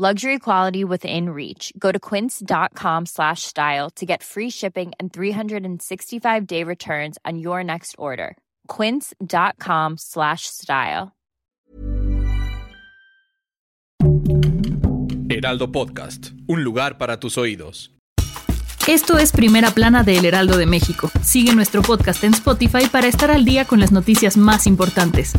Luxury quality within reach. Go to quince.com slash style to get free shipping and 365-day returns on your next order. quince.com slash style. Heraldo Podcast, un lugar para tus oídos. Esto es Primera Plana de El Heraldo de México. Sigue nuestro podcast en Spotify para estar al día con las noticias más importantes.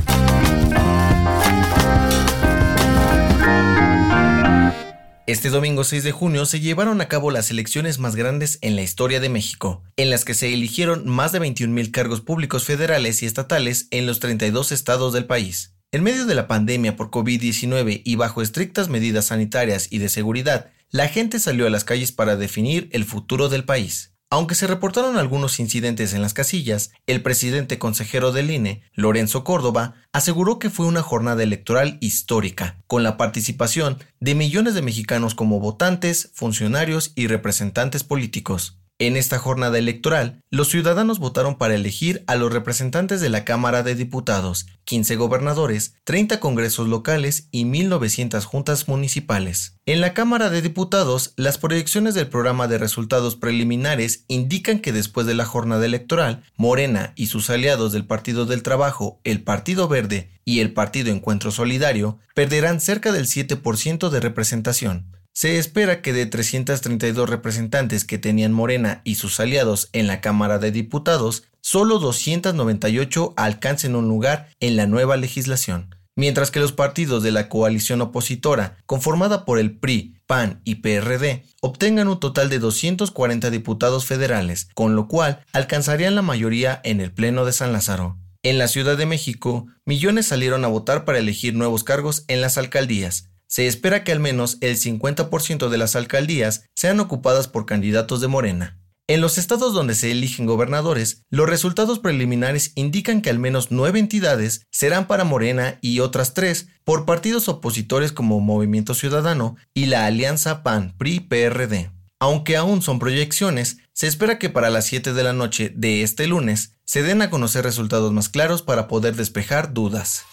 Este domingo 6 de junio se llevaron a cabo las elecciones más grandes en la historia de México, en las que se eligieron más de 21 cargos públicos federales y estatales en los 32 estados del país. En medio de la pandemia por COVID-19 y bajo estrictas medidas sanitarias y de seguridad, la gente salió a las calles para definir el futuro del país. Aunque se reportaron algunos incidentes en las casillas, el presidente consejero del INE, Lorenzo Córdoba, aseguró que fue una jornada electoral histórica, con la participación de millones de mexicanos como votantes, funcionarios y representantes políticos. En esta jornada electoral, los ciudadanos votaron para elegir a los representantes de la Cámara de Diputados, 15 gobernadores, 30 congresos locales y 1.900 juntas municipales. En la Cámara de Diputados, las proyecciones del programa de resultados preliminares indican que después de la jornada electoral, Morena y sus aliados del Partido del Trabajo, el Partido Verde y el Partido Encuentro Solidario perderán cerca del 7% de representación. Se espera que de 332 representantes que tenían Morena y sus aliados en la Cámara de Diputados, solo 298 alcancen un lugar en la nueva legislación, mientras que los partidos de la coalición opositora, conformada por el PRI, PAN y PRD, obtengan un total de 240 diputados federales, con lo cual alcanzarían la mayoría en el Pleno de San Lázaro. En la Ciudad de México, millones salieron a votar para elegir nuevos cargos en las alcaldías, se espera que al menos el 50% de las alcaldías sean ocupadas por candidatos de Morena. En los estados donde se eligen gobernadores, los resultados preliminares indican que al menos nueve entidades serán para Morena y otras tres por partidos opositores como Movimiento Ciudadano y la Alianza PAN-PRI-PRD. Aunque aún son proyecciones, se espera que para las 7 de la noche de este lunes se den a conocer resultados más claros para poder despejar dudas.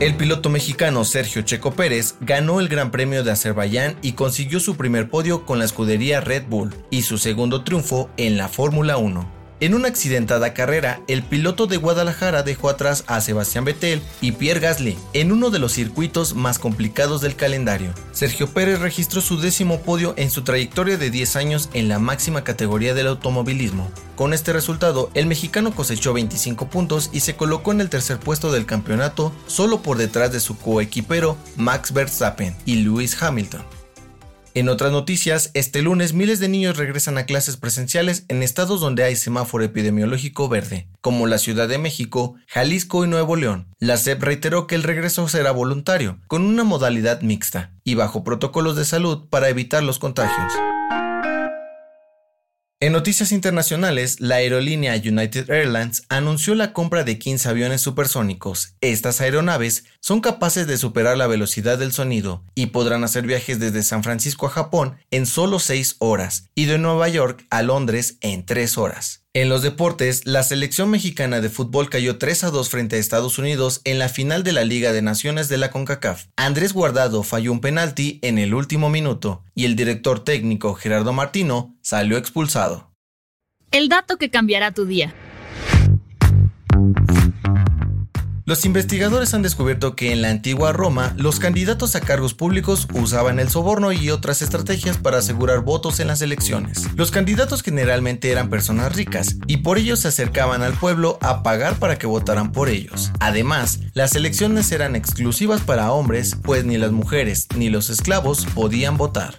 El piloto mexicano Sergio Checo Pérez ganó el Gran Premio de Azerbaiyán y consiguió su primer podio con la escudería Red Bull y su segundo triunfo en la Fórmula 1. En una accidentada carrera, el piloto de Guadalajara dejó atrás a Sebastián Vettel y Pierre Gasly en uno de los circuitos más complicados del calendario. Sergio Pérez registró su décimo podio en su trayectoria de 10 años en la máxima categoría del automovilismo. Con este resultado, el mexicano cosechó 25 puntos y se colocó en el tercer puesto del campeonato, solo por detrás de su coequipero Max Verstappen y Lewis Hamilton. En otras noticias, este lunes miles de niños regresan a clases presenciales en estados donde hay semáforo epidemiológico verde, como la Ciudad de México, Jalisco y Nuevo León. La SEP reiteró que el regreso será voluntario, con una modalidad mixta y bajo protocolos de salud para evitar los contagios. En noticias internacionales, la aerolínea United Airlines anunció la compra de 15 aviones supersónicos. Estas aeronaves son capaces de superar la velocidad del sonido y podrán hacer viajes desde San Francisco a Japón en solo 6 horas y de Nueva York a Londres en 3 horas. En los deportes, la selección mexicana de fútbol cayó 3 a 2 frente a Estados Unidos en la final de la Liga de Naciones de la CONCACAF. Andrés Guardado falló un penalti en el último minuto y el director técnico Gerardo Martino salió expulsado. El dato que cambiará tu día. Los investigadores han descubierto que en la antigua Roma los candidatos a cargos públicos usaban el soborno y otras estrategias para asegurar votos en las elecciones. Los candidatos generalmente eran personas ricas y por ello se acercaban al pueblo a pagar para que votaran por ellos. Además, las elecciones eran exclusivas para hombres, pues ni las mujeres ni los esclavos podían votar.